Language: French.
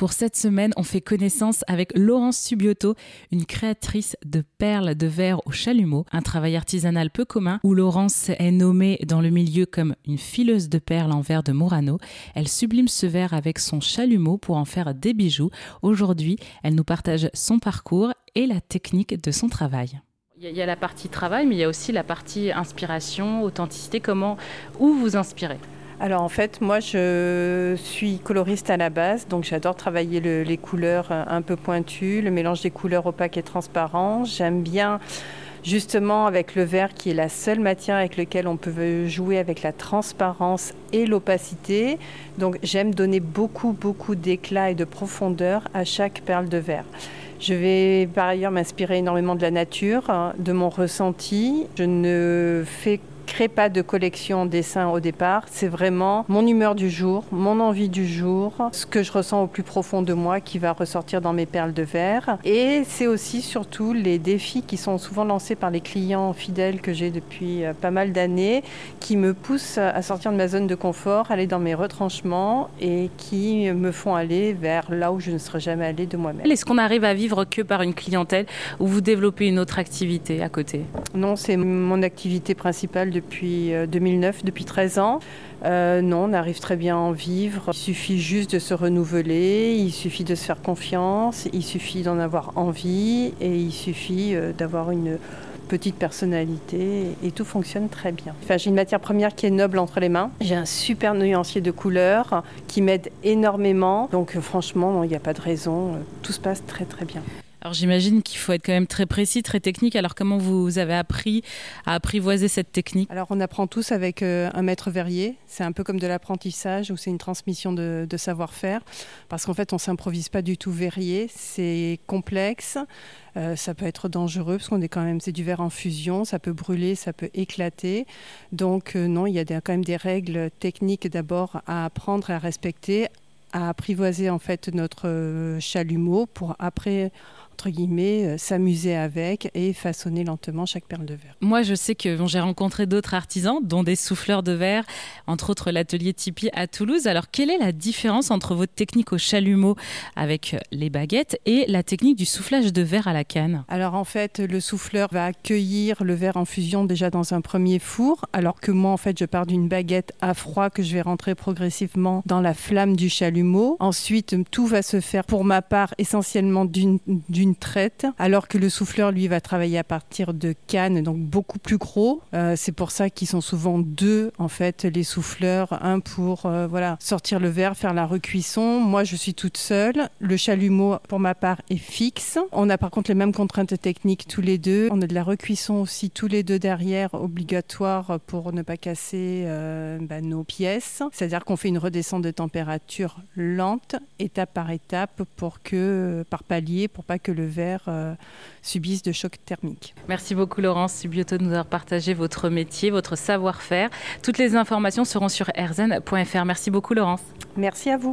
Pour cette semaine, on fait connaissance avec Laurence Subioto, une créatrice de perles de verre au chalumeau, un travail artisanal peu commun où Laurence est nommée dans le milieu comme une fileuse de perles en verre de Murano. Elle sublime ce verre avec son chalumeau pour en faire des bijoux. Aujourd'hui, elle nous partage son parcours et la technique de son travail. Il y a la partie travail, mais il y a aussi la partie inspiration, authenticité. Comment, où vous inspirez alors en fait, moi je suis coloriste à la base, donc j'adore travailler les couleurs un peu pointues, le mélange des couleurs opaques et transparents. J'aime bien justement avec le vert qui est la seule matière avec laquelle on peut jouer avec la transparence et l'opacité. Donc j'aime donner beaucoup beaucoup d'éclat et de profondeur à chaque perle de verre. Je vais par ailleurs m'inspirer énormément de la nature, hein, de mon ressenti. Je ne fais crée pas de collection dessin au départ. C'est vraiment mon humeur du jour, mon envie du jour, ce que je ressens au plus profond de moi qui va ressortir dans mes perles de verre. Et c'est aussi surtout les défis qui sont souvent lancés par les clients fidèles que j'ai depuis euh, pas mal d'années, qui me poussent à sortir de ma zone de confort, aller dans mes retranchements et qui me font aller vers là où je ne serais jamais allée de moi-même. Est-ce qu'on arrive à vivre que par une clientèle ou vous développez une autre activité à côté? Non, c'est mon activité principale depuis 2009, euh, depuis 13 ans. Euh, non, on arrive très bien à en vivre. Il suffit juste de se renouveler, il suffit de se faire confiance, il suffit d'en avoir envie et il suffit euh, d'avoir une petite personnalité et tout fonctionne très bien. Enfin, j'ai une matière première qui est noble entre les mains. J'ai un super nuancier de couleurs qui m'aide énormément. Donc franchement, il n'y a pas de raison. Tout se passe très très bien. Alors j'imagine qu'il faut être quand même très précis, très technique. Alors comment vous avez appris à apprivoiser cette technique? Alors on apprend tous avec euh, un maître verrier. C'est un peu comme de l'apprentissage ou c'est une transmission de, savoir-faire. Parce qu'en fait on s'improvise pas du tout verrier. C'est complexe. Euh, ça peut être dangereux parce qu'on est quand même c'est du verre en fusion. Ça peut brûler, ça peut éclater. Donc euh, non, il y a quand même des règles techniques d'abord à apprendre et à respecter à apprivoiser en fait notre chalumeau pour après guillemets, euh, s'amuser avec et façonner lentement chaque perle de verre. Moi, je sais que j'ai rencontré d'autres artisans, dont des souffleurs de verre, entre autres l'atelier Tipeee à Toulouse. Alors, quelle est la différence entre votre technique au chalumeau avec euh, les baguettes et la technique du soufflage de verre à la canne? Alors, en fait, le souffleur va accueillir le verre en fusion déjà dans un premier four, alors que moi, en fait, je pars d'une baguette à froid que je vais rentrer progressivement dans la flamme du chalumeau. Ensuite, tout va se faire pour ma part essentiellement d'une traite, alors que le souffleur, lui, va travailler à partir de cannes, donc beaucoup plus gros. Euh, c'est pour ça qu'ils sont souvent deux, en fait, les souffleurs, un pour euh, voilà sortir le verre, faire la recuisson. Moi, je suis toute seule. Le chalumeau, pour ma part, est fixe. On a par contre les mêmes contraintes techniques tous les deux. On a de la recuisson aussi tous les deux derrière, obligatoire pour ne pas casser euh, bah, nos pièces. C'est-à-dire qu'on fait une redescente de température lente, étape par étape, pour que, par palier, pour pas que le le verre euh, subissent de chocs thermiques. Merci beaucoup Laurence Subioto de nous avoir partagé votre métier, votre savoir-faire. Toutes les informations seront sur erzen.fr. Merci beaucoup Laurence. Merci à vous.